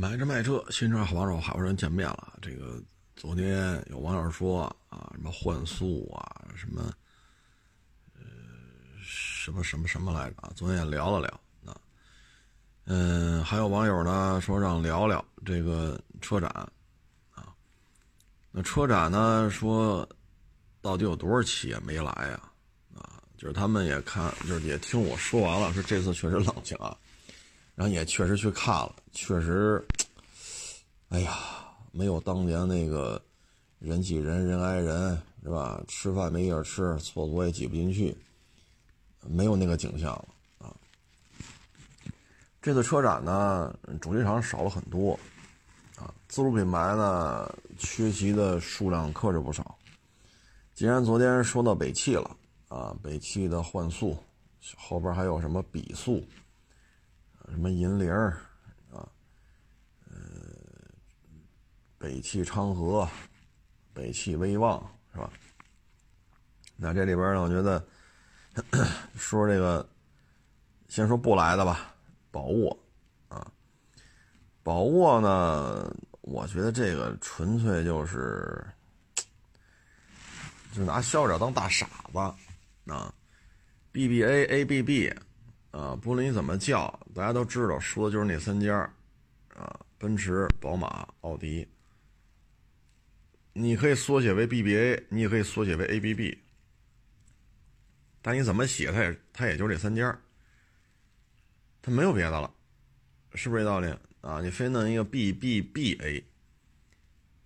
买车卖车，新车好帮手，好多人见面了。这个昨天有网友说啊，什么换速啊，什么呃，什么什么什么来着？昨天也聊了聊啊。嗯，还有网友呢说让聊聊这个车展啊。那车展呢说，到底有多少企业没来呀？啊，就是他们也看，就是也听我说完了，说这次确实冷清啊。然后也确实去看了，确实，哎呀，没有当年那个人挤人、人挨人，是吧？吃饭没地儿吃，厕所也挤不进去，没有那个景象了啊。这次车展呢，主机厂少了很多啊，自主品牌呢缺席的数量可是不少。既然昨天说到北汽了啊，北汽的幻速后边还有什么比速？什么银铃啊，呃，北汽昌河，北汽威旺是吧？那这里边呢，我觉得 说这个，先说不来的吧，宝沃啊，宝沃呢，我觉得这个纯粹就是，就拿消费者当大傻子啊，BBA ABB。啊，不论你怎么叫，大家都知道说的就是那三家啊，奔驰、宝马、奥迪。你可以缩写为 BBA，你也可以缩写为 ABB，但你怎么写，它也它也就这三家它没有别的了，是不是这道理啊？你非弄一个 BBBA，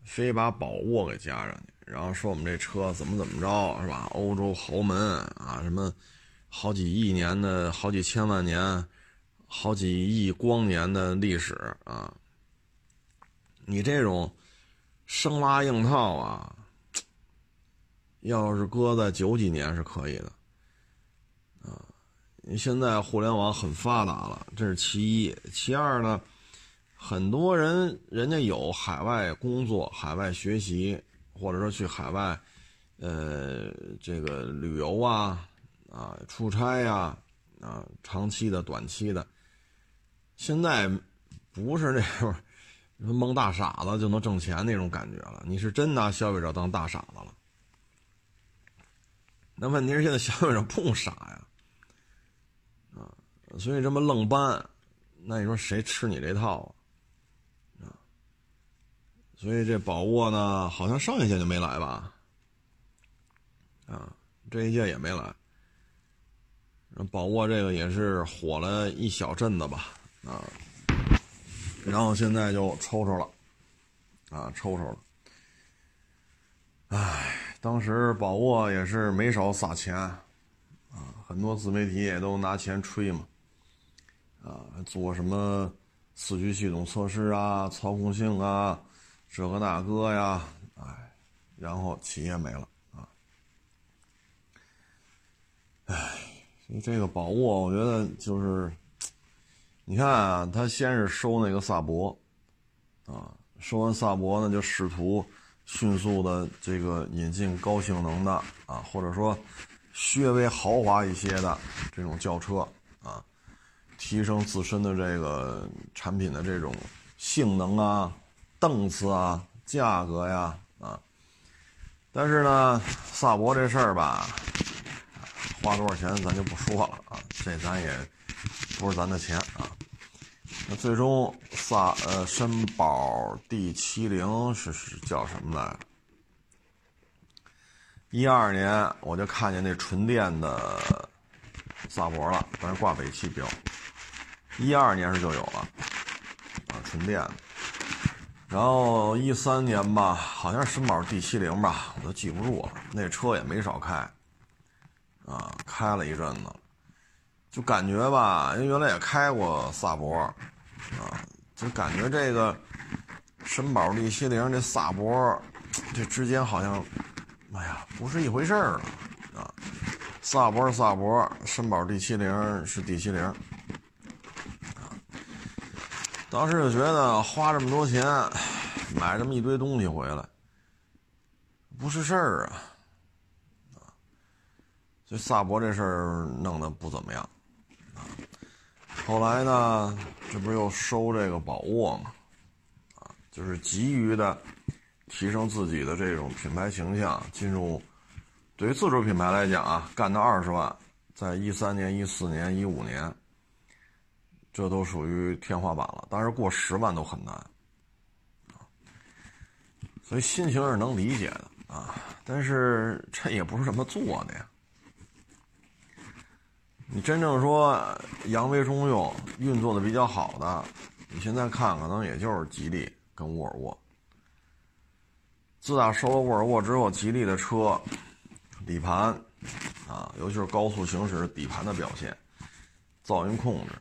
非把宝沃给加上去，然后说我们这车怎么怎么着，是吧？欧洲豪门啊，什么？好几亿年的好几千万年，好几亿光年的历史啊！你这种生拉硬套啊，要是搁在九几年是可以的啊。你现在互联网很发达了，这是其一。其二呢，很多人人家有海外工作、海外学习，或者说去海外，呃，这个旅游啊。啊，出差呀，啊，长期的、短期的，现在不是那种蒙大傻子就能挣钱那种感觉了。你是真拿消费者当大傻子了。那问题是现在消费者不傻呀，啊，所以这么愣搬，那你说谁吃你这套啊？啊，所以这宝沃呢，好像上一届就没来吧？啊，这一届也没来。宝沃这个也是火了一小阵子吧，啊，然后现在就抽抽了，啊，抽抽了。唉，当时宝沃也是没少撒钱，啊，很多自媒体也都拿钱吹嘛，啊，做什么四驱系统测试啊，操控性啊，这个那个呀，唉，然后企业没了，啊，唉。这个宝沃，我觉得就是，你看啊，他先是收那个萨博，啊，收完萨博呢，就试图迅速的这个引进高性能的啊，或者说略微豪华一些的这种轿车啊，提升自身的这个产品的这种性能啊、档次啊、价格呀啊，但是呢，萨博这事儿吧。花多少钱咱就不说了啊，这咱也不是咱的钱啊。那最终萨呃绅宝 D 七零是是叫什么来着？一二年我就看见那纯电的萨博了，但是挂北汽标。一二年是就有了啊，纯电的。然后一三年吧，好像是绅宝 D 七零吧，我都记不住了。那车也没少开。啊，开了一阵子，就感觉吧，因为原来也开过萨博，啊，就感觉这个绅宝 D 七零这萨博这之间好像，哎呀，不是一回事儿了啊。萨博萨博，绅宝 D 七零是 D 七零，啊，当时就觉得花这么多钱买这么一堆东西回来，不是事儿啊。这萨博这事儿弄得不怎么样，啊，后来呢，这不是又收这个宝沃嘛，就是急于的提升自己的这种品牌形象，进入对于自主品牌来讲啊，干到二十万，在一三年、一四年、一五年，这都属于天花板了。但是过十万都很难所以心情是能理解的啊。但是这也不是这么做的呀。你真正说扬威中用运作的比较好的，你现在看可能也就是吉利跟沃尔沃。自打收了沃尔沃之后，吉利的车底盘啊，尤其是高速行驶底盘的表现、噪音控制，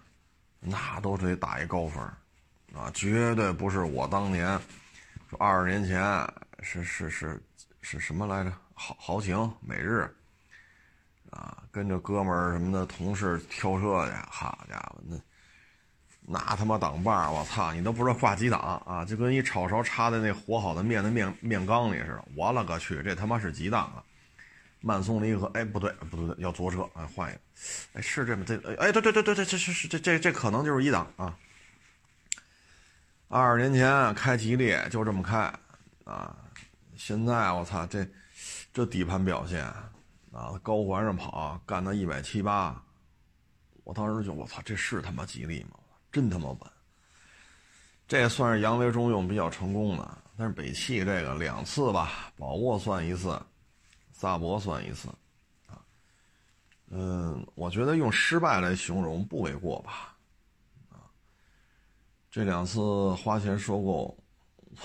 那都得打一高分啊！绝对不是我当年说二十年前是是是是什么来着？豪豪情、美日。啊，跟着哥们儿什么的同事挑车去，好家伙，那那他妈挡把我操，你都不知道挂几档啊，就跟一炒勺插在那和好的面的面面缸里似的。我勒个去，这他妈是几档啊？慢松离合，哎，不对，不对，要左车，哎，换一个，哎，是这么这，哎，对对对对对，这是是这这这可能就是一档啊。二十年前开吉利就这么开啊，现在我操，这这底盘表现。啊，高环上跑，干到一百七八，我当时就我操，这是他妈吉利吗？真他妈稳！这也算是扬威中用比较成功的，但是北汽这个两次吧，宝沃算一次，萨博算一次，啊，嗯，我觉得用失败来形容不为过吧，啊，这两次花钱收购，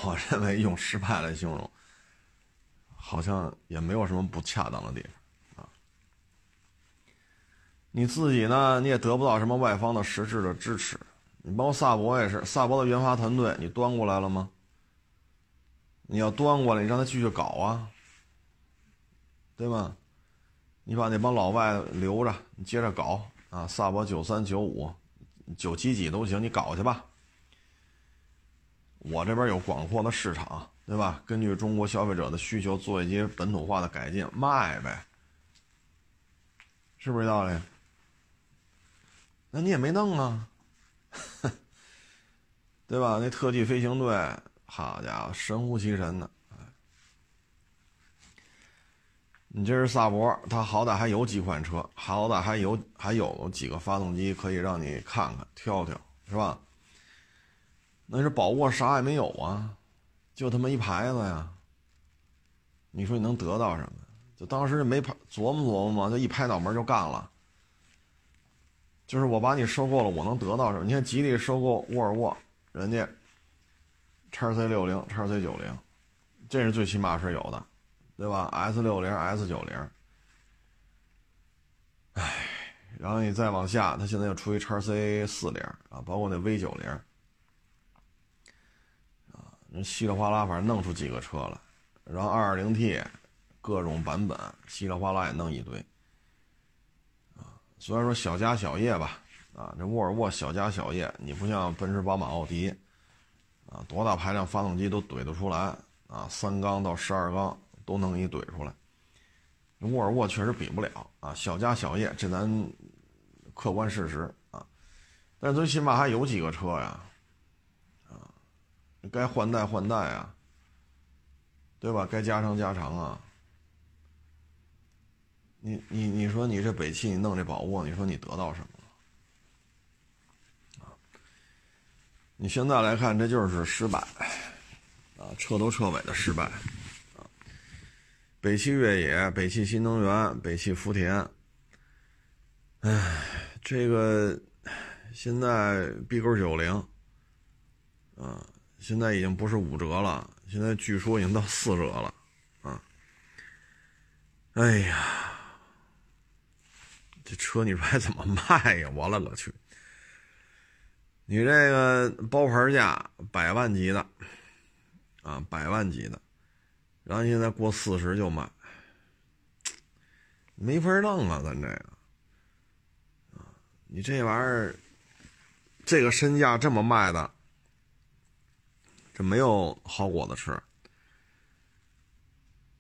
我认为用失败来形容，好像也没有什么不恰当的地方。你自己呢？你也得不到什么外方的实质的支持。你包括萨博也是，萨博的研发团队你端过来了吗？你要端过来，你让他继续搞啊，对吗？你把那帮老外留着，你接着搞啊。萨博九三九五、九七几都行，你搞去吧。我这边有广阔的市场，对吧？根据中国消费者的需求做一些本土化的改进，卖呗，是不是这道理？那你也没弄啊，对吧？那特技飞行队，好家伙，神乎其神的。你这是萨博，它好歹还有几款车，好歹还有还有几个发动机可以让你看看挑挑，是吧？那是宝沃啥也没有啊，就他妈一牌子呀。你说你能得到什么？就当时没拍琢磨琢磨嘛，就一拍脑门就干了。就是我把你收购了，我能得到什么？你看吉利收购沃尔沃，人家叉 C 六零、叉 C 九零，这是最起码是有的，对吧？S 六零、S 九零，唉，然后你再往下，它现在又出一叉 C 四零啊，包括那 V 九零，啊，稀里哗啦，反正弄出几个车来，然后二二零 T 各种版本，稀里哗啦也弄一堆。虽然说小家小业吧，啊，这沃尔沃小家小业，你不像奔驰、宝马、奥迪，啊，多大排量发动机都怼得出来，啊，三缸到十二缸都能给你怼出来。沃尔沃确实比不了，啊，小家小业，这咱客观事实啊。但最起码还有几个车呀，啊，该换代换代啊，对吧？该加长加长啊。你你你说你这北汽你弄这宝沃，你说你得到什么了？啊，你现在来看，这就是失败，啊，彻头彻尾的失败，啊，北汽越野、北汽新能源、北汽福田，唉，这个现在 B 勾九零，啊，现在已经不是五折了，现在据说已经到四折了，啊，哎呀。车你说还怎么卖呀？我勒个去！你这个包牌价百万级的，啊，百万级的，然后现在过四十就卖，没法弄啊！咱这个，啊，你这玩意儿，这个身价这么卖的，这没有好果子吃。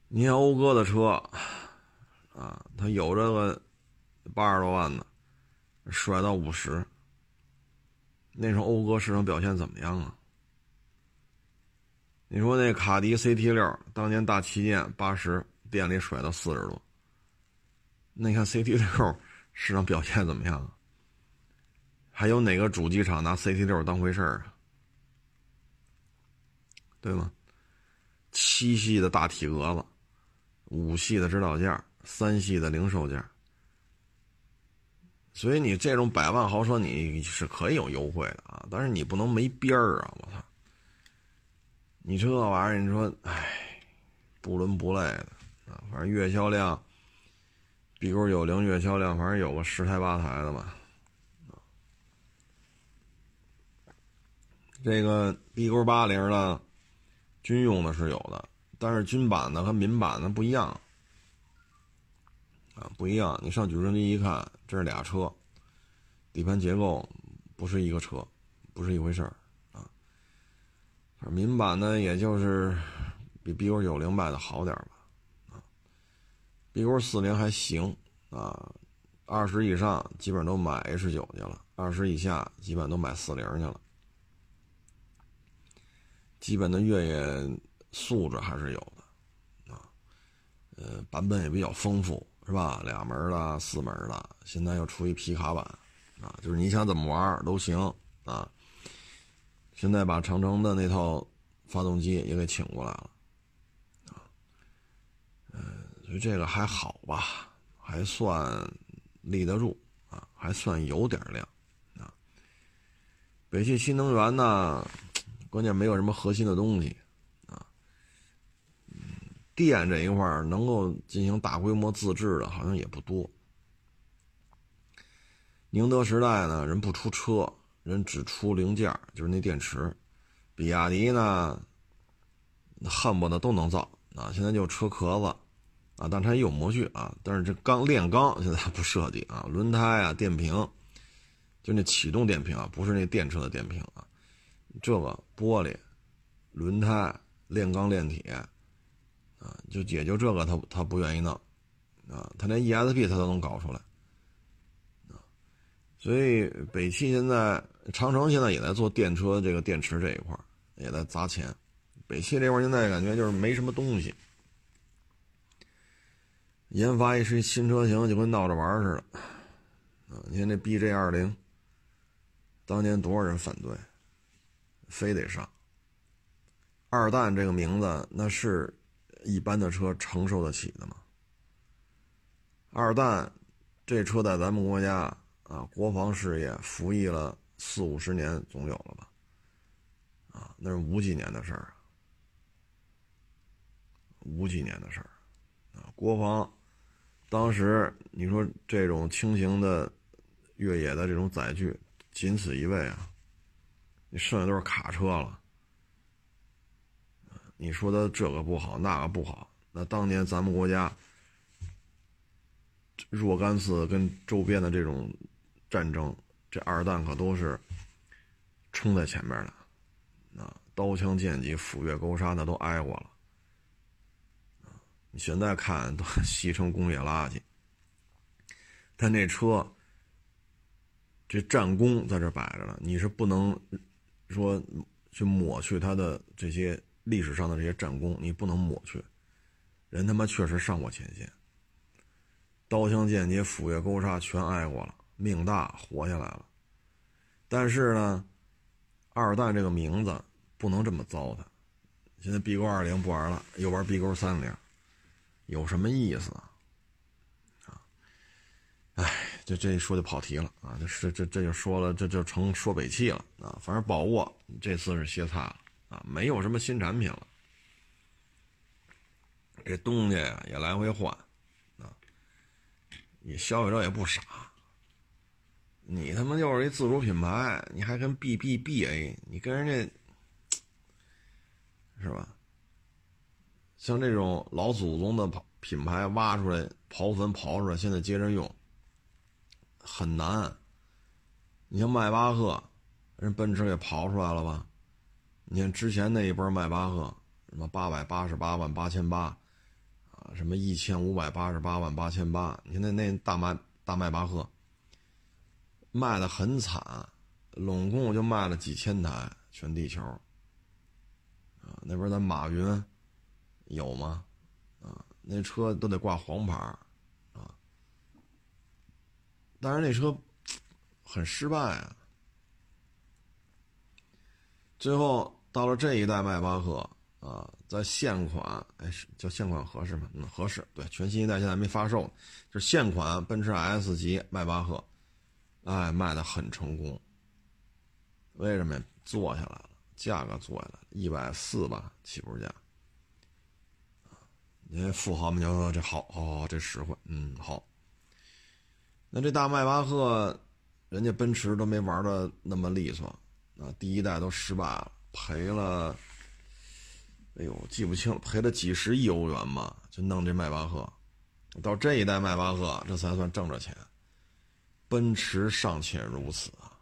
你看讴歌的车，啊，它有这个。八十多万的，甩到五十，那时候讴歌市场表现怎么样啊？你说那卡迪 CT 六当年大旗舰八十店里甩到四十多，那你看 CT 六市场表现怎么样啊？还有哪个主机厂拿 CT 六当回事儿啊？对吗？七系的大体格子，五系的指导价，三系的零售价，所以你这种百万豪车你是可以有优惠的啊，但是你不能没边儿啊！我操，你这玩意儿，你说，唉，不伦不类的啊，反正月销量，B 勾九零月销量，反正有个十台八台的吧，这个 B 勾八零呢。军用的是有的，但是军版的和民版的不一样，啊，不一样。你上举升机一看，这是俩车，底盘结构不是一个车，不是一回事儿，啊。民版呢也就是比 B 勾九零卖的好点吧，啊，B 勾四零还行，啊，二十以上基本都买 H 九去了，二十以下基本都买四零去了。基本的越野素质还是有的，啊，呃，版本也比较丰富，是吧？俩门的、四门的，现在又出一皮卡版，啊，就是你想怎么玩都行，啊。现在把长城的那套发动机也给请过来了，啊，嗯，所以这个还好吧，还算立得住，啊，还算有点量，啊。北汽新能源呢？关键没有什么核心的东西，电这一块能够进行大规模自制的，好像也不多。宁德时代呢，人不出车，人只出零件，就是那电池。比亚迪呢，恨不得都能造啊，现在就车壳子，啊，但它也有模具啊，但是这钢炼钢现在不设计啊，轮胎啊，电瓶，就那启动电瓶啊，不是那电车的电瓶啊。这个玻璃、轮胎、炼钢炼铁，就也就这个他他不愿意弄，啊，他连 ESP 他都能搞出来，啊，所以北汽现在长城现在也在做电车这个电池这一块也在砸钱，北汽这块现在感觉就是没什么东西，研发一些新车型就跟闹着玩似的，啊，你看这 BJ 二零，当年多少人反对？非得上二蛋这个名字，那是一般的车承受得起的吗？二蛋这车在咱们国家啊，国防事业服役了四五十年，总有了吧？啊，那是五几年的事儿，五几年的事儿啊。国防当时你说这种轻型的越野的这种载具，仅此一位啊。你剩下都是卡车了，你说的这个不好，那个不好。那当年咱们国家若干次跟周边的这种战争，这二弹可都是冲在前面的，啊，刀枪剑戟斧钺钩叉那都挨过了，你现在看都 吸成工业垃圾。但那车这战功在这摆着呢，你是不能。说去抹去他的这些历史上的这些战功，你不能抹去。人他妈确实上过前线，刀枪剑戟斧钺钩叉全挨过了，命大活下来了。但是呢，二蛋这个名字不能这么糟蹋。现在 B 勾二零不玩了，又玩 B 勾三零，有什么意思啊？啊，哎。这这一说就跑题了啊！这是这这就说了，这就成说北汽了啊！反正宝沃这次是歇菜了啊，没有什么新产品了。这东西也来回换啊，你消费者也不傻，你他妈就是一自主品牌，你还跟 B B B A，你跟人家是吧？像这种老祖宗的品牌挖出来刨坟刨出来，现在接着用。很难，你像迈巴赫，人奔驰给刨出来了吧？你看之前那一波迈巴赫，什么八百八十八万八千八，啊，什么一千五百八十八万八千八，你看那那大迈大迈巴赫，卖的很惨，拢共就卖了几千台，全地球，啊，那边咱马云有吗？啊，那车都得挂黄牌啊。但是那车很失败啊。最后到了这一代迈巴赫啊，在现款，哎，叫现款合适吗？嗯，合适。对，全新一代现在没发售，就是现款奔驰 S 级迈巴赫，哎，卖的很成功。为什么呀？做下来了，价格做下来，一百四吧，起步价。因为富豪们就说这好，好，这实惠，嗯，好。那这大迈巴赫，人家奔驰都没玩的那么利索。啊，第一代都失败了，赔了，哎呦，记不清了，赔了几十亿欧元吧，就弄这迈巴赫。到这一代迈巴赫，这才算挣着钱。奔驰尚且如此啊，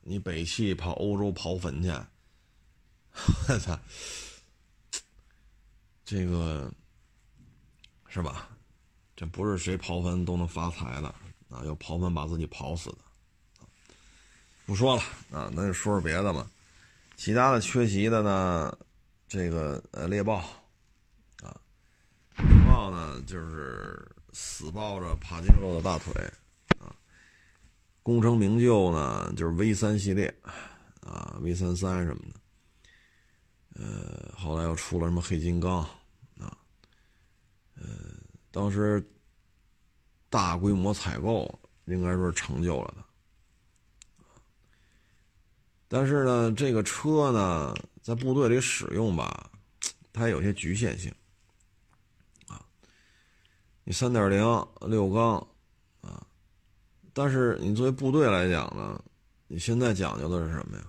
你北汽跑欧洲刨坟去，我操，这个是吧？这不是谁刨坟都能发财的啊，要刨坟把自己刨死的。不说了啊，那就说说别的吧。其他的缺席的呢，这个呃猎豹啊，猎豹呢就是死抱着帕杰罗的大腿啊。功成名就呢，就是 V 三系列啊，V 三三什么的。呃，后来又出了什么黑金刚啊，呃，当时大规模采购应该说是成就了他。但是呢，这个车呢，在部队里使用吧，它有些局限性，啊，你三点零六缸，啊，但是你作为部队来讲呢，你现在讲究的是什么呀？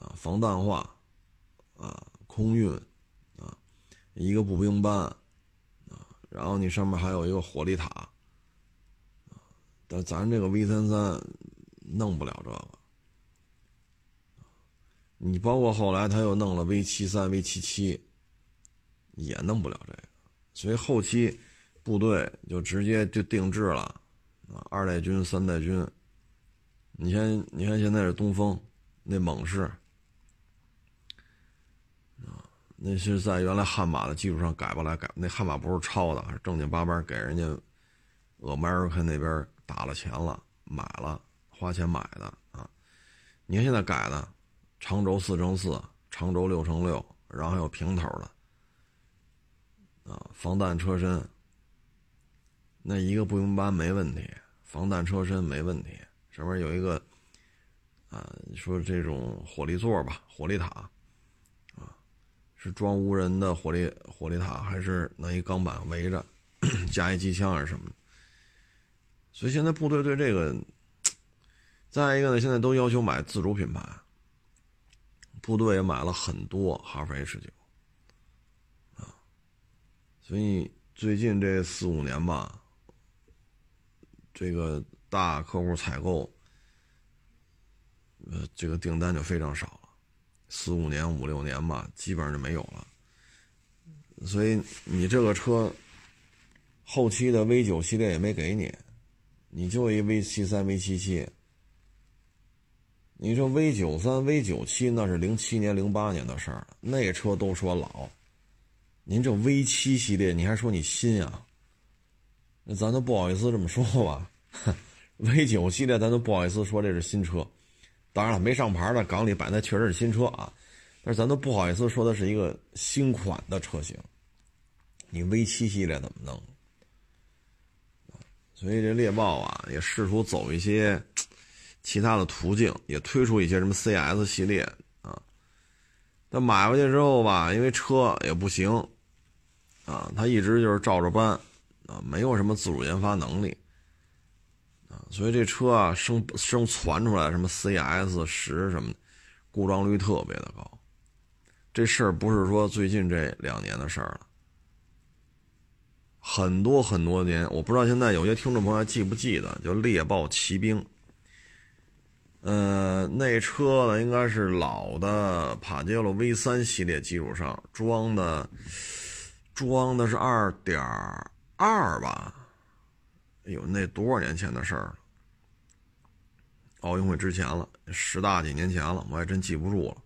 啊，防弹化，啊，空运，啊，一个步兵班，啊，然后你上面还有一个火力塔，啊，但咱这个 V 三三弄不了这个。你包括后来他又弄了 V 七三、V 七七，也弄不了这个，所以后期部队就直接就定制了啊，二代军、三代军。你先，你看现在是东风那猛士啊，那是在原来悍马的基础上改过来改，那悍马不是抄的，是正经八百给人家 America 那边打了钱了，买了花钱买的啊。你看现在改的。长轴四乘四，长轴六乘六，然后还有平头的，啊，防弹车身。那一个步兵班没问题，防弹车身没问题，上面有一个，啊，说这种火力座吧，火力塔，啊，是装无人的火力火力塔，还是拿一钢板围着，加一机枪还是什么？所以现在部队对这个，再一个呢，现在都要求买自主品牌。部队也买了很多哈弗 H 九，啊，所以最近这四五年吧，这个大客户采购，呃，这个订单就非常少了，四五年、五六年吧，基本上就没有了。所以你这个车后期的 V 九系列也没给你，你就一 V 七三、V 七七。你说 V 九三、V 九七那是零七年、零八年的事儿，那车都说老。您这 V 七系列，你还说你新啊？那咱都不好意思这么说吧。V 九系列咱都不好意思说这是新车，当然了，没上牌的港里摆的确实是新车啊，但是咱都不好意思说的是一个新款的车型。你 V 七系列怎么弄？所以这猎豹啊，也试图走一些。其他的途径也推出一些什么 CS 系列啊，但买回去之后吧，因为车也不行啊，它一直就是照着搬啊，没有什么自主研发能力啊，所以这车啊生生传出来什么 CS 十什么的，故障率特别的高。这事儿不是说最近这两年的事儿了，很多很多年，我不知道现在有些听众朋友还记不记得，叫猎豹骑兵。呃，那车呢，应该是老的帕杰罗 V 三系列基础上装的，装的是二点二吧？哎呦，那多少年前的事儿了？奥运会之前了，十大几年前了，我还真记不住了。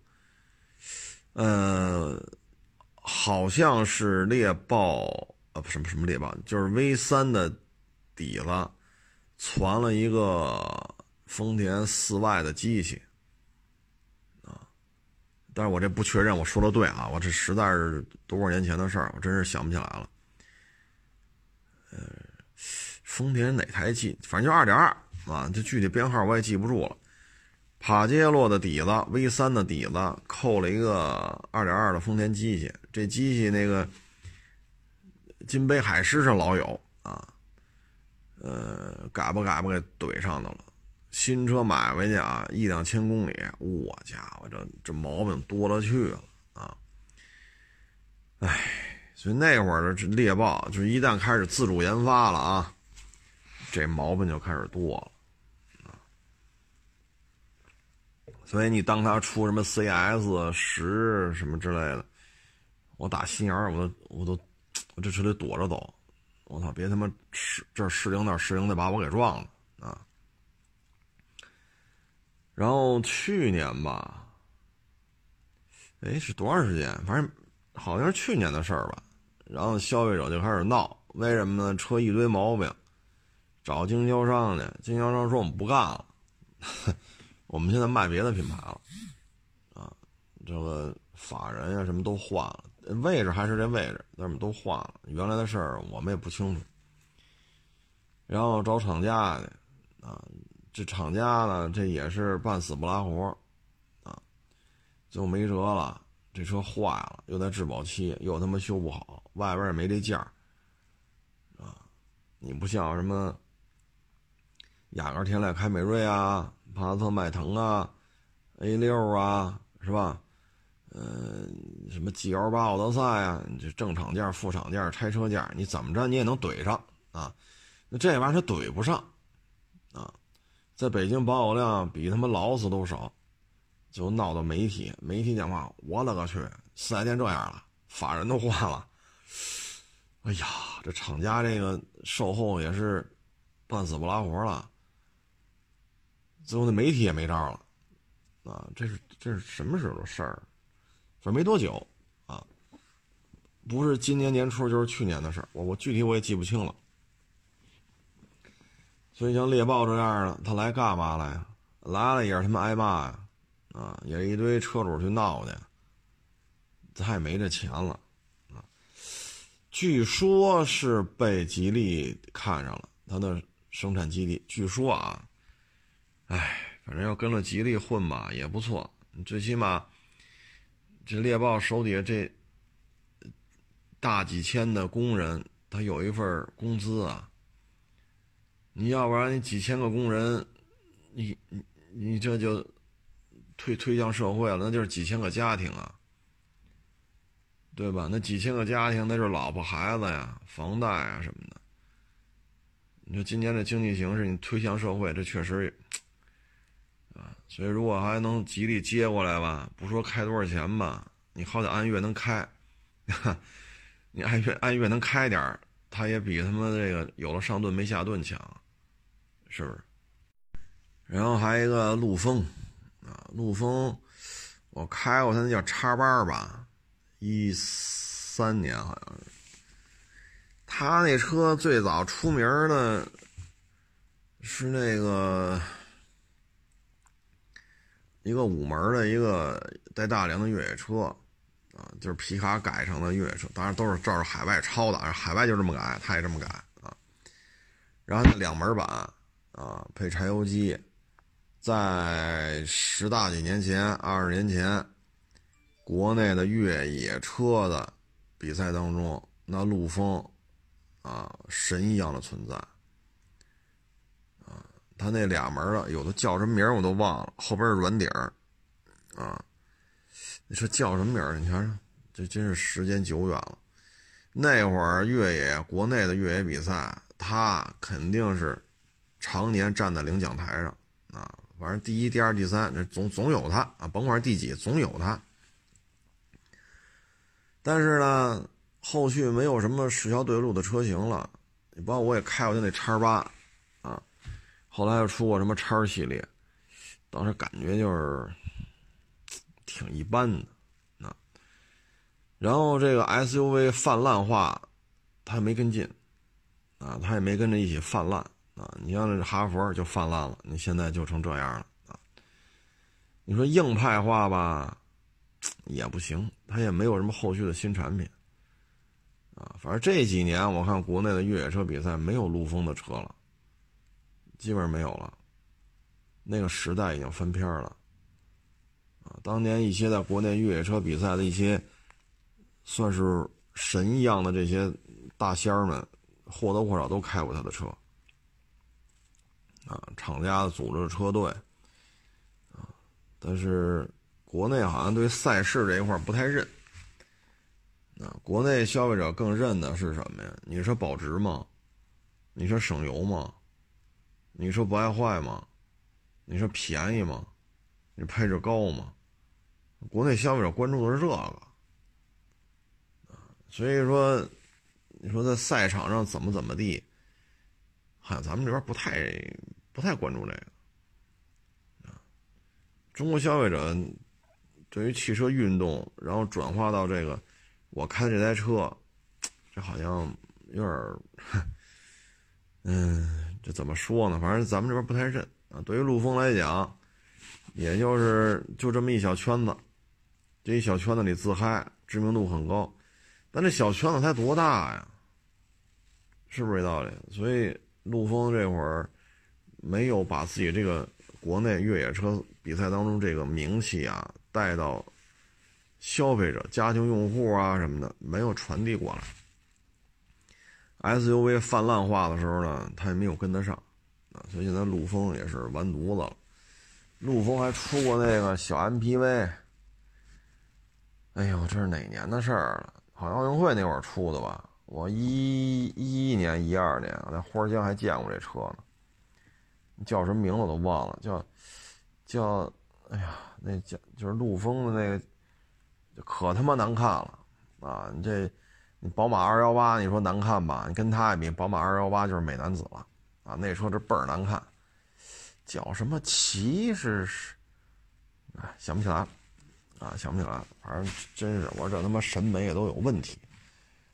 呃，好像是猎豹，呃，不什么什么猎豹，就是 V 三的底子传了一个丰田四 Y 的机器，啊，但是我这不确认，我说的对啊，我这实在是多少年前的事儿，我真是想不起来了。呃，丰田哪台机，反正就二点二啊，这具体编号我也记不住了。帕杰罗的底子，V 三的底子，扣了一个二点二的丰田机器。这机器那个金杯海狮上老有啊，呃，改吧改吧给怼上的了。新车买回去啊，一两千公里，我家伙这这毛病多了去了啊！哎，所以那会儿的这猎豹，就是一旦开始自主研发了啊，这毛病就开始多了啊。所以你当他出什么 CS 十什么之类的，我打心眼儿我都我都我这车得躲着走，我操，别他妈失这失灵那失灵的把我给撞了啊！然后去年吧，哎是多长时间？反正好像是去年的事儿吧。然后消费者就开始闹，为什么呢？车一堆毛病，找经销商去，经销商说我们不干了。我们现在卖别的品牌了，啊，这个法人呀什么都换了，位置还是这位置，但是都换了。原来的事儿我们也不清楚。然后找厂家去，啊，这厂家呢，这也是半死不拉活，啊，最后没辙了，这车坏了，又在质保期，又他妈修不好，外边也没这件儿，啊，你不像什么雅阁、天籁、凯美瑞啊。帕萨特、迈腾啊，A 六啊，是吧？嗯，什么 G L 八奥德赛啊，这正厂件、副厂件、拆车件，你怎么着你也能怼上啊？那这玩意儿它怼不上啊，在北京保有量比他妈劳斯都少，就闹到媒体，媒体讲话，我勒个去，四 S 店这样了，法人都换了，哎呀，这厂家这个售后也是半死不拉活了。最后那媒体也没招了，啊，这是这是什么时候的事儿？反正没多久，啊，不是今年年初就是去年的事儿，我我具体我也记不清了。所以像猎豹这样的，他来干嘛来呀？来了也是他妈挨骂呀，啊，也是一堆车主去闹去，他也没这钱了，啊，据说是被吉利看上了他的生产基地，据说啊。哎，反正要跟了吉利混吧也不错，最起码这猎豹手底下这大几千的工人，他有一份工资啊。你要不然你几千个工人，你你你这就推推向社会了，那就是几千个家庭啊，对吧？那几千个家庭，那是老婆孩子呀，房贷啊什么的。你说今年的经济形势，你推向社会，这确实啊。所以，如果还能极力接过来吧，不说开多少钱吧，你好歹按月能开，你按月按月能开点儿，它也比他妈这个有了上顿没下顿强，是不是？然后还有一个陆风，啊，陆风，我开过他那叫叉八吧，一三年好像是，他那车最早出名的，是那个。一个五门的一个带大梁的越野车，啊，就是皮卡改成的越野车，当然都是照着海外抄的，海外就这么改，他也这么改啊。然后两门版，啊，配柴油机，在十大几年前、二十年前，国内的越野车的比赛当中，那陆风，啊，神一样的存在。啊他那俩门的，有的叫什么名我都忘了，后边是软底儿，啊，你说叫什么名儿？你瞧，这真是时间久远了。那会儿越野国内的越野比赛，他肯定是常年站在领奖台上啊，反正第一、第二、第三，这总总有他啊，甭管第几，总有他。但是呢，后续没有什么市销对路的车型了，你包括我也开过他那叉八。啊后来又出过什么叉系列，当时感觉就是挺一般的，啊，然后这个 SUV 泛滥化，它也没跟进，啊，它也没跟着一起泛滥啊。你像这哈佛就泛滥了，你现在就成这样了啊。你说硬派化吧，也不行，它也没有什么后续的新产品，啊，反正这几年我看国内的越野车比赛没有陆风的车了，基本上没有了，那个时代已经翻篇了，啊，当年一些在国内越野车比赛的一些。算是神一样的这些大仙儿们，或多或少都开过他的车，啊，厂家组织车队，啊，但是国内好像对赛事这一块不太认，啊，国内消费者更认的是什么呀？你说保值吗？你说省油吗？你说不爱坏吗？你说便宜吗？你配置高吗？国内消费者关注的是这个。所以说，你说在赛场上怎么怎么地，好像咱们这边不太不太关注这个啊。中国消费者对于汽车运动，然后转化到这个我开这台车，这好像有点儿 嗯，这怎么说呢？反正咱们这边不太认啊。对于陆风来讲，也就是就这么一小圈子，这一小圈子里自嗨，知名度很高。但这小圈子才多大呀？是不是这道理？所以陆风这会儿没有把自己这个国内越野车比赛当中这个名气啊带到消费者、家庭用户啊什么的，没有传递过来。SUV 泛滥化的时候呢，他也没有跟得上啊，所以现在陆风也是完犊子了。陆风还出过那个小 MPV，哎呦，这是哪年的事儿了？好像奥运会那会儿出的吧？我一一一年、一二年，我在花江还见过这车呢。叫什么名字我都忘了，叫叫，哎呀，那叫就是陆风的那个，可他妈难看了啊！你这你宝马二幺八，你说难看吧？你跟它一比，宝马二幺八就是美男子了啊！那车这倍儿难看，叫什么骑是是，哎，想不起来。啊，想不起来，反正真是我这他妈审美也都有问题，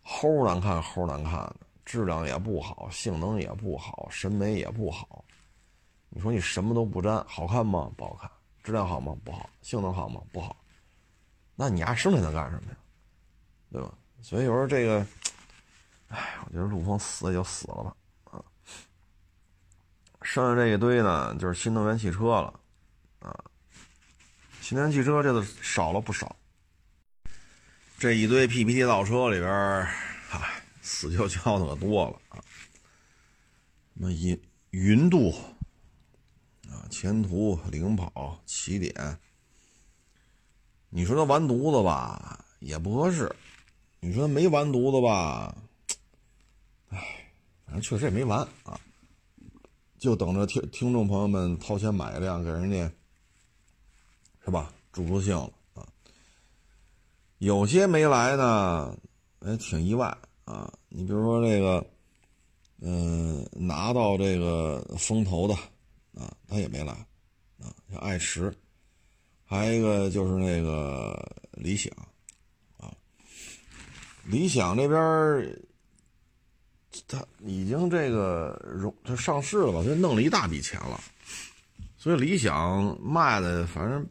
齁难看，齁难看的，质量也不好，性能也不好，审美也不好。你说你什么都不沾，好看吗？不好看。质量好吗？不好。性能好吗？不好。那你丫生产它干什么呀？对吧？所以有时候这个，哎，我觉得陆风死也就死了吧，啊。剩下这一堆呢，就是新能源汽车了，啊。新能源汽车这都少了不少，这一堆 PPT 造车里边，唉，死翘翘的可多了啊。什么云云度啊，前途、领跑、起点，你说他完犊子吧，也不合适；你说没完犊子吧，唉，反正确实也没完啊。就等着听听众朋友们掏钱买一辆，给人家。是吧？助助兴了啊！有些没来呢，哎，挺意外啊。你比如说这个，嗯，拿到这个风投的啊，他也没来啊。像爱驰，还有一个就是那个理想啊。理想这边，他已经这个融，他上市了吧？他弄了一大笔钱了，所以理想卖的反正。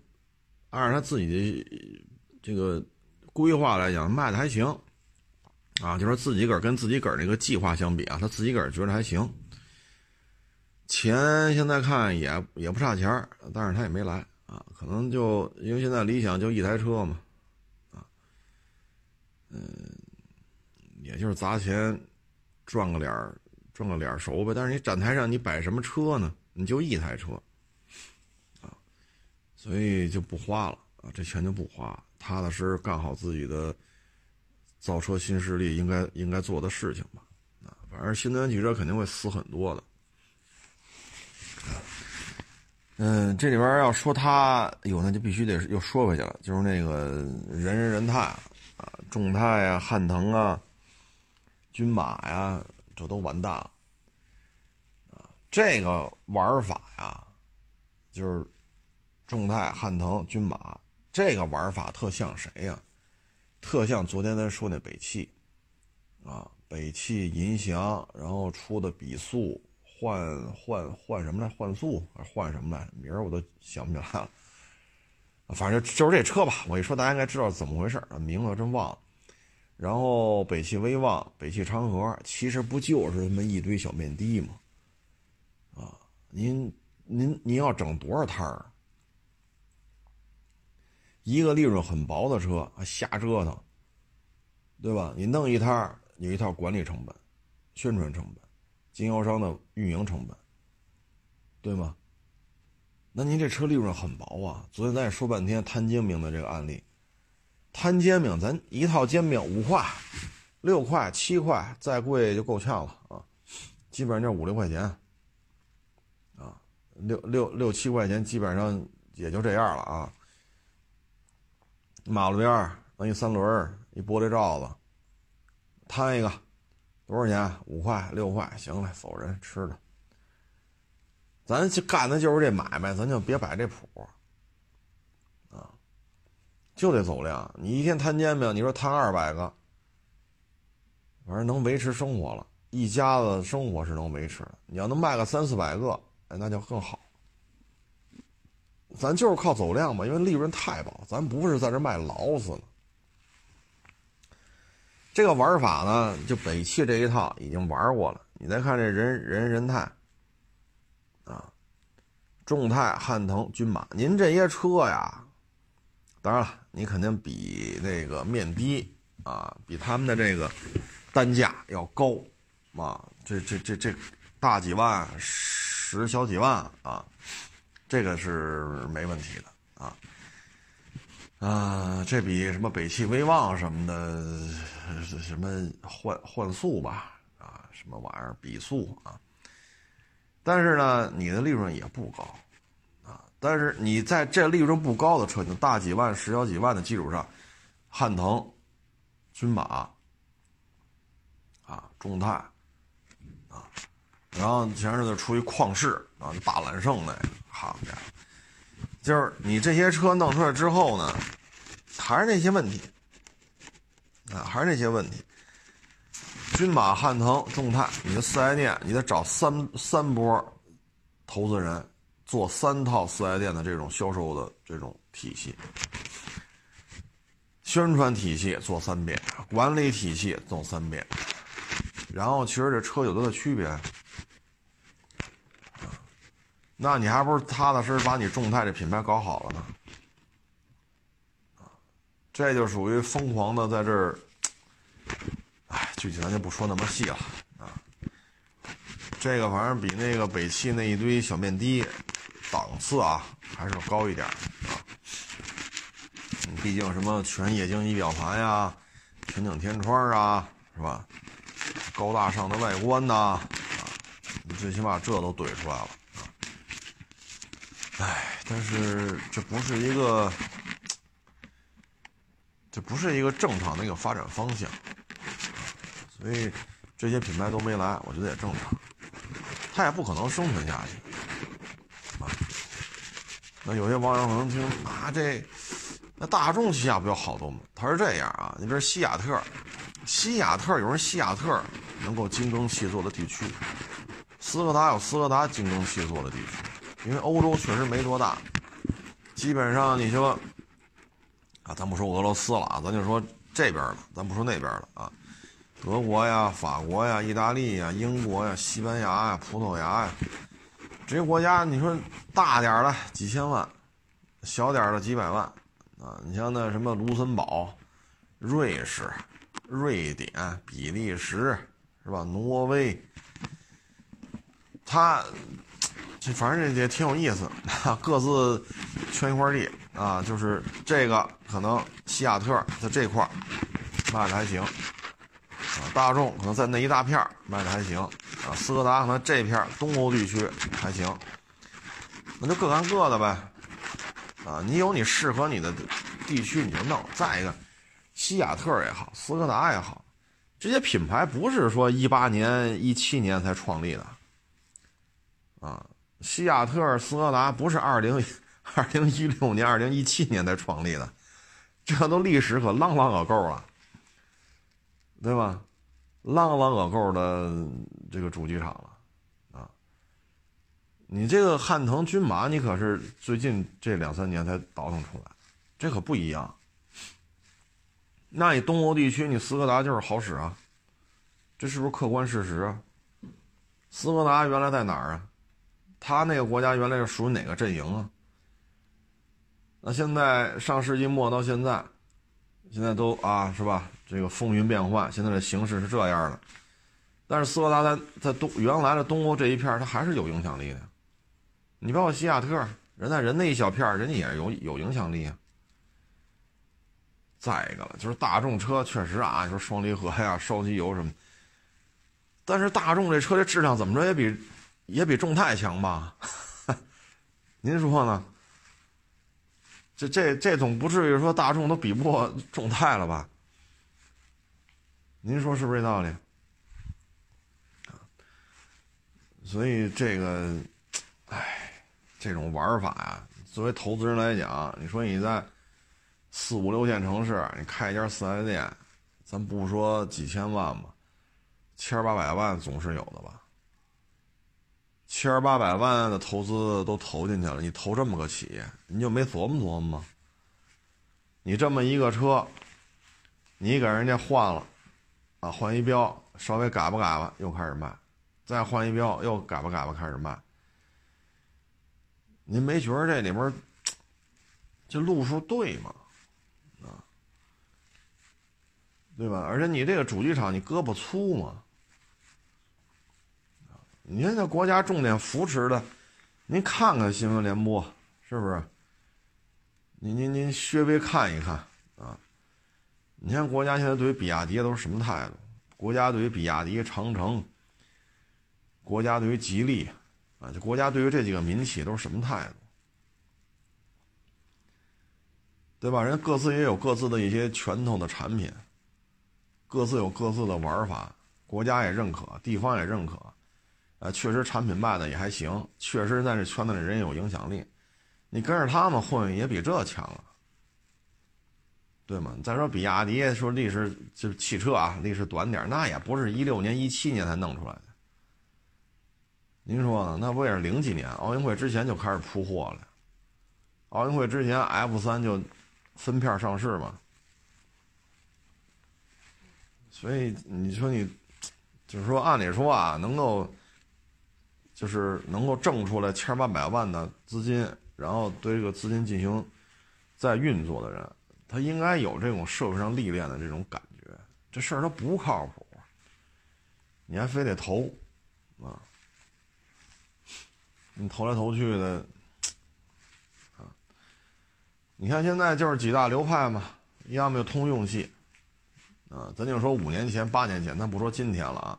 按照他自己的这个规划来讲，卖的还行，啊，就说自己个儿跟自己个儿那个计划相比啊，他自己个儿觉得还行。钱现在看也也不差钱但是他也没来啊，可能就因为现在理想就一台车嘛，啊，嗯，也就是砸钱赚个脸儿赚个脸熟呗。但是你展台上你摆什么车呢？你就一台车。啊所以就不花了啊，这钱就不花，踏踏实实干好自己的造车新势力应该应该做的事情吧。啊，反正新能源汽车肯定会死很多的。嗯，这里边要说它，有那就必须得又说回去了，就是那个人人人泰啊，众泰啊，汉腾啊，军马呀，这都完蛋了。啊，这个玩法呀，就是。众泰、汉腾、军马，这个玩法特像谁呀？特像昨天咱说那北汽，啊，北汽银翔，然后出的比速换换换什么来？换速换什么来？名儿我都想不起来了。反正就是这车吧，我一说大家应该知道怎么回事名字真忘了。然后北汽威旺、北汽昌河，其实不就是那么一堆小面的吗？啊，您您您要整多少摊儿？一个利润很薄的车瞎折腾，对吧？你弄一摊儿有一套管理成本、宣传成本、经销商的运营成本，对吗？那您这车利润很薄啊！昨天咱也说半天摊煎饼的这个案例，摊煎饼，咱一套煎饼五块、六块、七块，再贵就够呛了啊！基本上就五六块钱，啊，六六六七块钱，基本上也就这样了啊。马路边弄一三轮一玻璃罩子，摊一个，多少钱？五块、六块，行了，走人吃的。咱就干的就是这买卖，咱就别摆这谱，啊，就得走量。你一天摊煎饼，你说摊二百个，反正能维持生活了，一家子生活是能维持。你要能卖个三四百个，哎，那就更好。咱就是靠走量嘛，因为利润太薄，咱不是在这卖劳死了。这个玩法呢，就北汽这一套已经玩过了。你再看这人人人泰。啊，众泰、汉腾、君马，您这些车呀，当然了，你肯定比那个面的啊，比他们的这个单价要高啊，这这这这大几万、十小几万啊，这个是没问题的啊。啊，这比什么北汽威旺什么的，什么换换速吧，啊，什么玩意儿比速啊。但是呢，你的利润也不高，啊！但是你在这利润不高的车型，大几万、十小几万的基础上，汉腾、骏马，啊，众泰，啊，然后前阵子出一旷世啊，大揽胜那，好家伙，就是你这些车弄出来之后呢，还是那些问题，啊，还是那些问题。君马、汉腾、众泰，你的四 S 店，你得找三三波投资人做三套四 S 店的这种销售的这种体系，宣传体系做三遍，管理体系做三遍，然后其实这车有多大区别？那你还不是踏踏实实把你众泰这品牌搞好了呢？这就属于疯狂的在这儿。具体咱就不说那么细了啊，这个反正比那个北汽那一堆小面的档次啊还是高一点啊。毕竟什么全液晶仪表盘呀、全景天窗啊，是吧？高大上的外观呐，啊，你最起码这都怼出来了。但是这不是一个，这不是一个正常的一个发展方向。所以这些品牌都没来，我觉得也正常，他也不可能生存下去啊。那有些网友可能听啊，这那大众旗下不就好多吗？他是这样啊，你比如西雅特，西雅特有人西雅特能够精耕细作的地区，斯柯达有斯柯达精耕细作的地区，因为欧洲确实没多大，基本上你说啊，咱不说俄罗斯了啊，咱就说这边了，咱不说那边了啊。德国呀、法国呀、意大利呀、英国呀、西班牙呀、葡萄牙呀，这些国家，你说大点的几千万，小点的几百万啊！你像那什么卢森堡、瑞士、瑞典、比利时，是吧？挪威，它这反正也挺有意思，各自圈一块地啊，就是这个可能西雅特在这块卖的还行。啊，大众可能在那一大片卖的还行，啊，斯柯达可能这片东欧地区还行，那就各干各的呗，啊，你有你适合你的地区你就弄。再一个，西雅特也好，斯柯达也好，这些品牌不是说一八年、一七年才创立的，啊，西雅特、斯柯达不是二零二零一六年、二零一七年才创立的，这都历史可浪浪个够了，对吧？浪浪个够的这个主机厂了啊。你这个汉腾军马，你可是最近这两三年才倒腾出来，这可不一样。那你东欧地区，你斯柯达就是好使啊，这是不是客观事实啊？斯柯达原来在哪儿啊？他那个国家原来是属于哪个阵营啊？那现在上世纪末到现在，现在都啊是吧？这个风云变幻，现在的形势是这样的。但是斯柯达在在东原来的东欧这一片，它还是有影响力的。你包括西亚特，人在人那一小片人家也是有有影响力啊。再一个了，就是大众车确实啊，你说双离合呀、烧机油什么，但是大众这车的质量怎么着也比也比众泰强吧？您说呢？这这这总不至于说大众都比不过众泰了吧？您说是不是这道理？所以这个，唉。这种玩法呀，作为投资人来讲，你说你在四五六线城市，你开一家四 S 店，咱不说几千万吧，千八百万总是有的吧？千八百万的投资都投进去了，你投这么个企业，你就没琢磨琢磨吗？你这么一个车，你给人家换了，啊，换一标，稍微改吧改吧，又开始卖，再换一标，又改吧改吧，开始卖。您没觉得这里边这路数对吗？啊，对吧？而且你这个主机厂，你胳膊粗吗？你看这国家重点扶持的，您看看新闻联播，是不是？您您您稍微看一看啊！你看国家现在对于比亚迪都是什么态度？国家对于比亚迪、长城，国家对于吉利。啊，这国家对于这几个民企都是什么态度？对吧？人各自也有各自的一些拳头的产品，各自有各自的玩法，国家也认可，地方也认可，啊，确实产品卖的也还行，确实在这圈子里人有影响力，你跟着他们混也比这强啊，对吗？再说比亚迪说历史就是汽车啊，历史短点，那也不是一六年、一七年才弄出来的。您说呢？那不也是零几年奥运会之前就开始铺货了？奥运会之前 F 三就分片上市嘛。所以你说你，就是说按理说啊，能够就是能够挣出来千八百万的资金，然后对这个资金进行再运作的人，他应该有这种社会上历练的这种感觉。这事儿他不靠谱，你还非得投啊？你投来投去的，啊，你看现在就是几大流派嘛，要么就通用系，啊，咱就说五年前、八年前，咱不说今天了啊。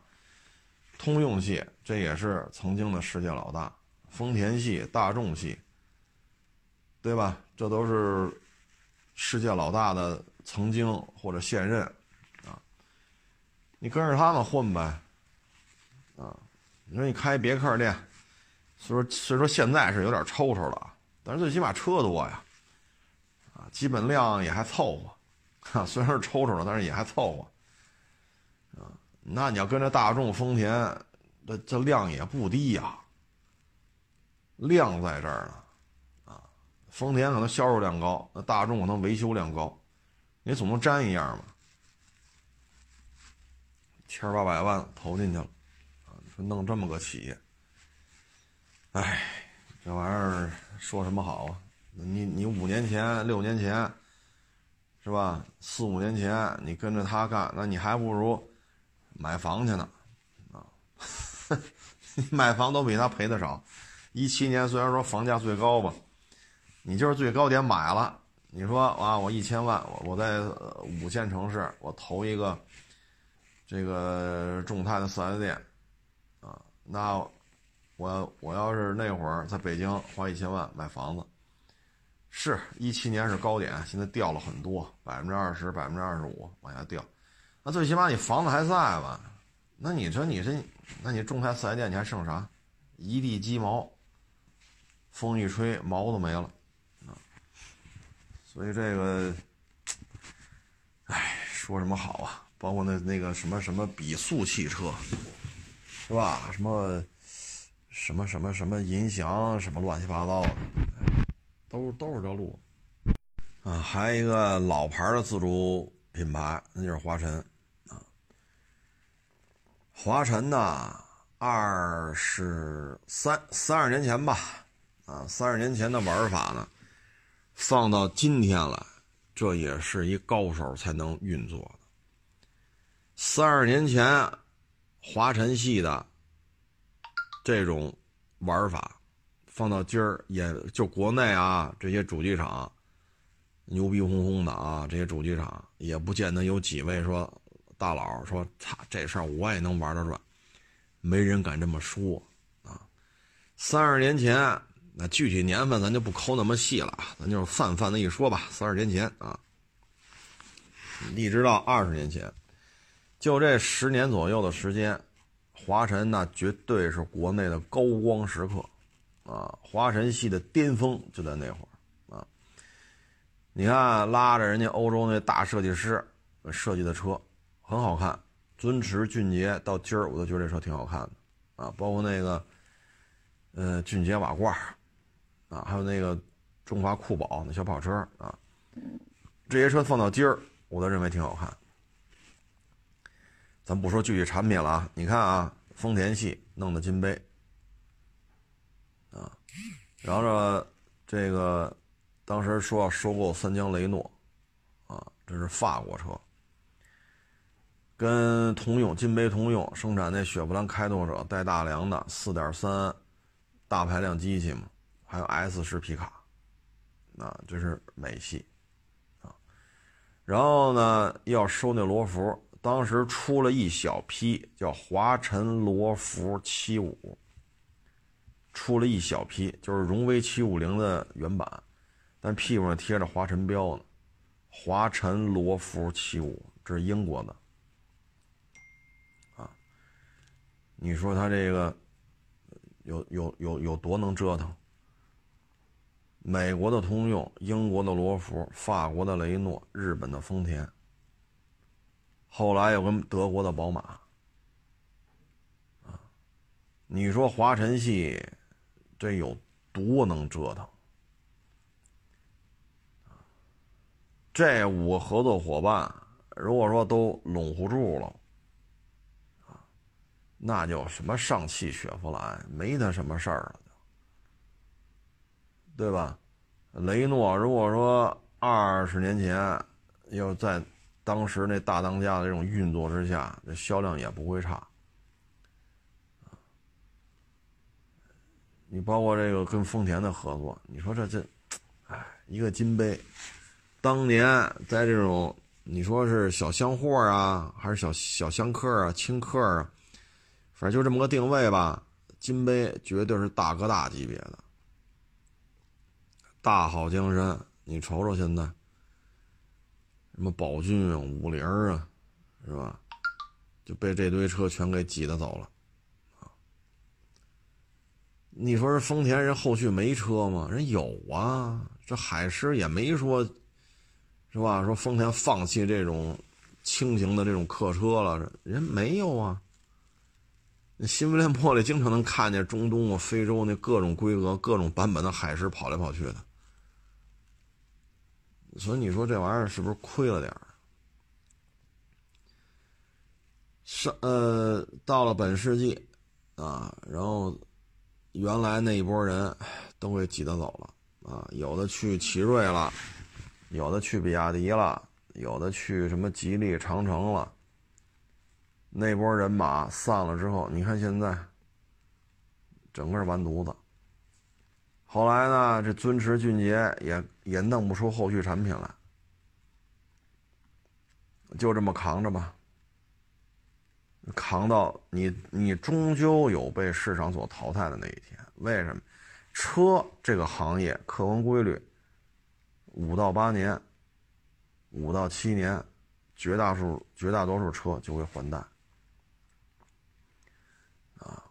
通用系这也是曾经的世界老大，丰田系、大众系，对吧？这都是世界老大的曾经或者现任，啊，你跟着他们混呗，啊，你说你开别克店。所以说，所以说现在是有点抽抽了，但是最起码车多呀，啊，基本量也还凑合，哈，虽然是抽抽了，但是也还凑合，那你要跟着大众、丰田，这这量也不低呀，量在这儿呢，啊，丰田可能销售量高，那大众可能维修量高，你总能沾一样嘛，千八百万投进去了，啊，说弄这么个企业。哎，这玩意儿说什么好啊？你你五年前、六年前，是吧？四五年前你跟着他干，那你还不如买房去呢，啊！你 买房都比他赔的少。一七年虽然说房价最高吧，你就是最高点买了，你说啊，我一千万，我我在五线城市，我投一个这个众泰的四 S 店，啊，那。我我要是那会儿在北京花一千万买房子，是一七年是高点，现在掉了很多，百分之二十、百分之二十五往下掉。那最起码你房子还在吧？那你说你这，那你众泰四 S 店你还剩啥？一地鸡毛，风一吹毛都没了！所以这个说什么好啊？包括那那个什么什么比速汽车，是吧？什么什么什么什么银翔，什么乱七八糟的，都都是这路。啊，还有一个老牌的自主品牌，那就是华晨。华晨呢，二十三三十年前吧，啊，三十年前的玩法呢，放到今天来，这也是一高手才能运作的。三十年前，华晨系的这种玩法，放到今儿，也就国内啊这些主机厂。牛逼哄哄的啊！这些主机厂也不见得有几位说大佬说：“操，这事儿我也能玩得转。”没人敢这么说啊！三十年前，那具体年份咱就不抠那么细了，咱就泛泛的一说吧。三十年前啊，一直到二十年前，就这十年左右的时间，华晨那绝对是国内的高光时刻啊！华晨系的巅峰就在那会儿。你看，拉着人家欧洲那大设计师设计的车，很好看。尊驰、俊杰到今儿我都觉得这车挺好看的啊，包括那个，呃，俊杰瓦罐啊，还有那个中华酷宝那小跑车啊，这些车放到今儿我都认为挺好看。咱不说具体产品了啊，你看啊，丰田系弄的金杯啊，然后呢，这个。当时说要收购三江雷诺，啊，这是法国车，跟通用金杯通用生产那雪佛兰开拓者带大梁的四点三大排量机器嘛，还有 S 式皮卡，啊，这是美系，啊，然后呢要收那罗孚，当时出了一小批叫华晨罗孚七五，出了一小批，就是荣威七五零的原版。但屁股上贴着华晨标呢，华晨罗孚七五，这是英国的，啊，你说他这个有有有有多能折腾？美国的通用，英国的罗孚，法国的雷诺，日本的丰田，后来又跟德国的宝马，啊，你说华晨系这有多能折腾？这五个合作伙伴，如果说都拢不住了，那就什么上汽雪佛兰没他什么事儿了，对吧？雷诺如果说二十年前要在当时那大当家的这种运作之下，这销量也不会差。你包括这个跟丰田的合作，你说这这，哎，一个金杯。当年在这种你说是小箱货啊，还是小小箱客啊、轻客啊，反正就这么个定位吧。金杯绝对是大哥大级别的，大好江山。你瞅瞅现在，什么宝骏、五菱啊，是吧？就被这堆车全给挤得走了啊！你说是丰田人后续没车吗？人有啊，这海狮也没说。是吧？说丰田放弃这种轻型的这种客车了，人没有啊。那新闻联播里经常能看见中东啊、非洲那各种规格、各种版本的海狮跑来跑去的。所以你说这玩意儿是不是亏了点儿？上呃，到了本世纪啊，然后原来那一波人都给挤得走了啊，有的去奇瑞了。有的去比亚迪了，有的去什么吉利、长城了。那波人马散了之后，你看现在，整个完犊子。后来呢，这尊驰、俊杰也也弄不出后续产品来，就这么扛着吧。扛到你，你终究有被市场所淘汰的那一天。为什么？车这个行业客观规律。五到八年，五到七年，绝大数绝大多数车就会换代，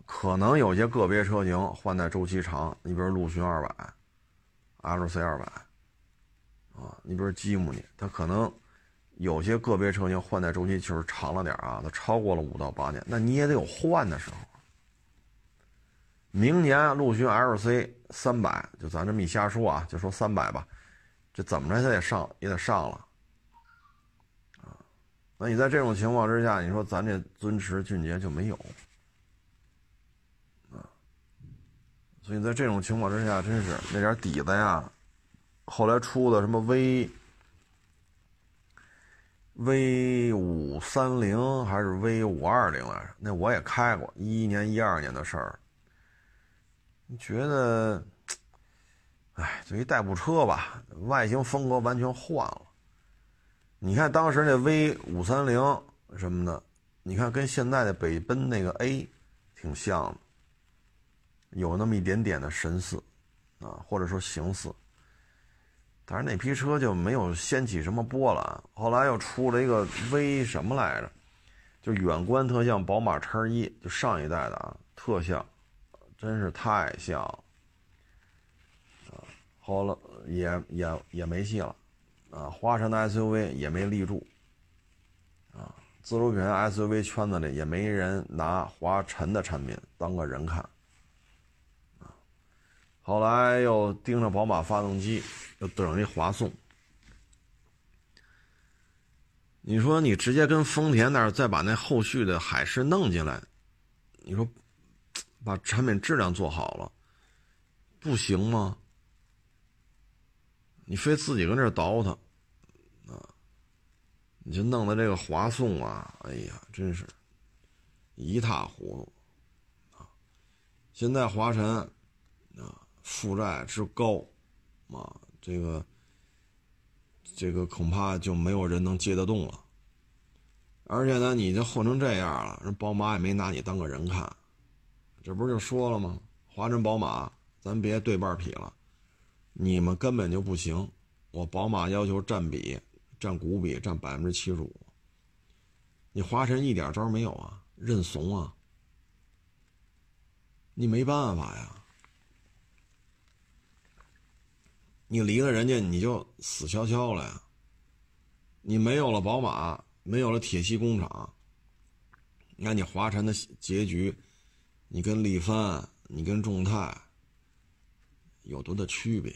可能有些个别车型换代周期长，你比如陆巡二百，L C 二百，啊，你比如吉姆尼，它可能有些个别车型换代周期确实长了点啊，它超过了五到八年，那你也得有换的时候。明年陆巡 LC 三百，就咱这么一瞎说啊，就说三百吧，这怎么着它也上也得上了啊。那你在这种情况之下，你说咱这尊驰、俊杰就没有啊？所以在这种情况之下，真是那点底子呀，后来出的什么 V。V 五三零还是 V 五二零来着？那我也开过，一一年、一二年的事儿。觉得，哎，这一代步车吧，外形风格完全换了。你看当时那 V 五三零什么的，你看跟现在的北奔那个 A 挺像的，有那么一点点的神似啊，或者说形似。但是那批车就没有掀起什么波澜。后来又出了一个 V 什么来着，就远观特像宝马叉一，就上一代的啊，特像，真是太像。啊，后来也也也没戏了，啊，华晨的 SUV 也没立住，啊，自主品牌 SUV 圈子里也没人拿华晨的产品当个人看。后来又盯着宝马发动机，又等一华颂。你说你直接跟丰田那儿再把那后续的海狮弄进来，你说把产品质量做好了，不行吗？你非自己跟这倒腾啊？你就弄的这个华颂啊，哎呀，真是一塌糊涂啊！现在华晨。负债之高，啊，这个，这个恐怕就没有人能接得动了。而且呢，你这混成这样了，人宝马也没拿你当个人看，这不是就说了吗？华晨宝马，咱别对半劈了，你们根本就不行。我宝马要求占比，占股比占百分之七十五，你华晨一点招没有啊？认怂啊？你没办法呀。你离了人家，你就死翘翘了呀！你没有了宝马，没有了铁西工厂，那你华晨的结局，你跟力帆，你跟众泰，有多大区别？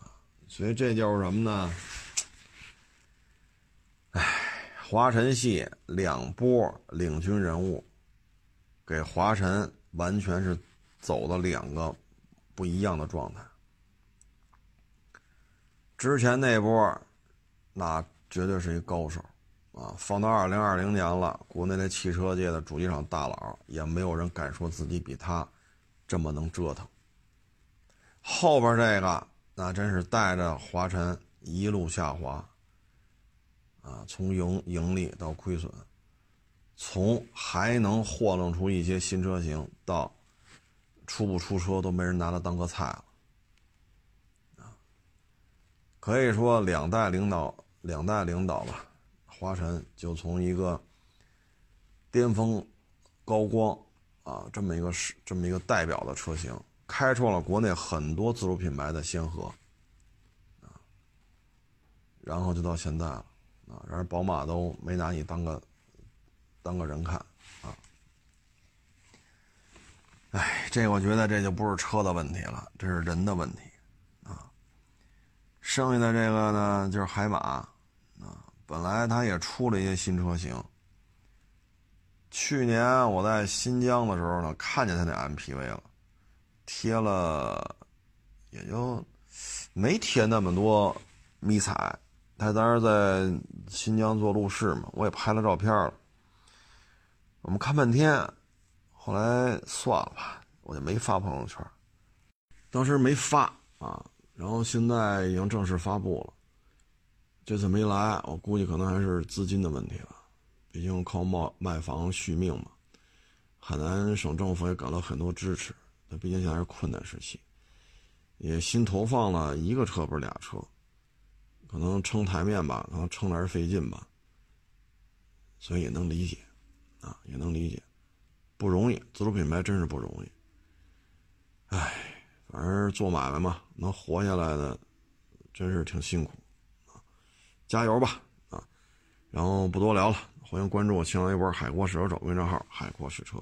啊，所以这就是什么呢？哎，华晨系两波领军人物，给华晨完全是走了两个。不一样的状态。之前那波，那绝对是一高手啊！放到二零二零年了，国内的汽车界的主机厂大佬也没有人敢说自己比他这么能折腾。后边这个，那真是带着华晨一路下滑啊，从盈盈利到亏损，从还能霍弄出一些新车型到。出不出车都没人拿它当个菜了，啊，可以说两代领导，两代领导吧，华晨就从一个巅峰高光啊这么一个是这么一个代表的车型，开创了国内很多自主品牌的先河，啊，然后就到现在了，啊，然而宝马都没拿你当个当个人看。啊哎，这我觉得这就不是车的问题了，这是人的问题，啊。剩下的这个呢，就是海马，啊，本来它也出了一些新车型。去年我在新疆的时候呢，看见它那 MPV 了，贴了，也就没贴那么多迷彩。他当时在新疆做路试嘛，我也拍了照片了。我们看半天。后来算了吧，我就没发朋友圈。当时没发啊，然后现在已经正式发布了。这次没来，我估计可能还是资金的问题了。毕竟靠卖卖房续命嘛。海南省政府也给了很多支持，但毕竟现在是困难时期，也新投放了一个车不是俩车，可能撑台面吧，可能撑的是费劲吧。所以也能理解，啊，也能理解。不容易，自主品牌真是不容易。唉，反正做买卖嘛，能活下来的，真是挺辛苦啊。加油吧啊！然后不多聊了，欢迎关注我新浪微博“海阔试车”微信号“海阔试车”。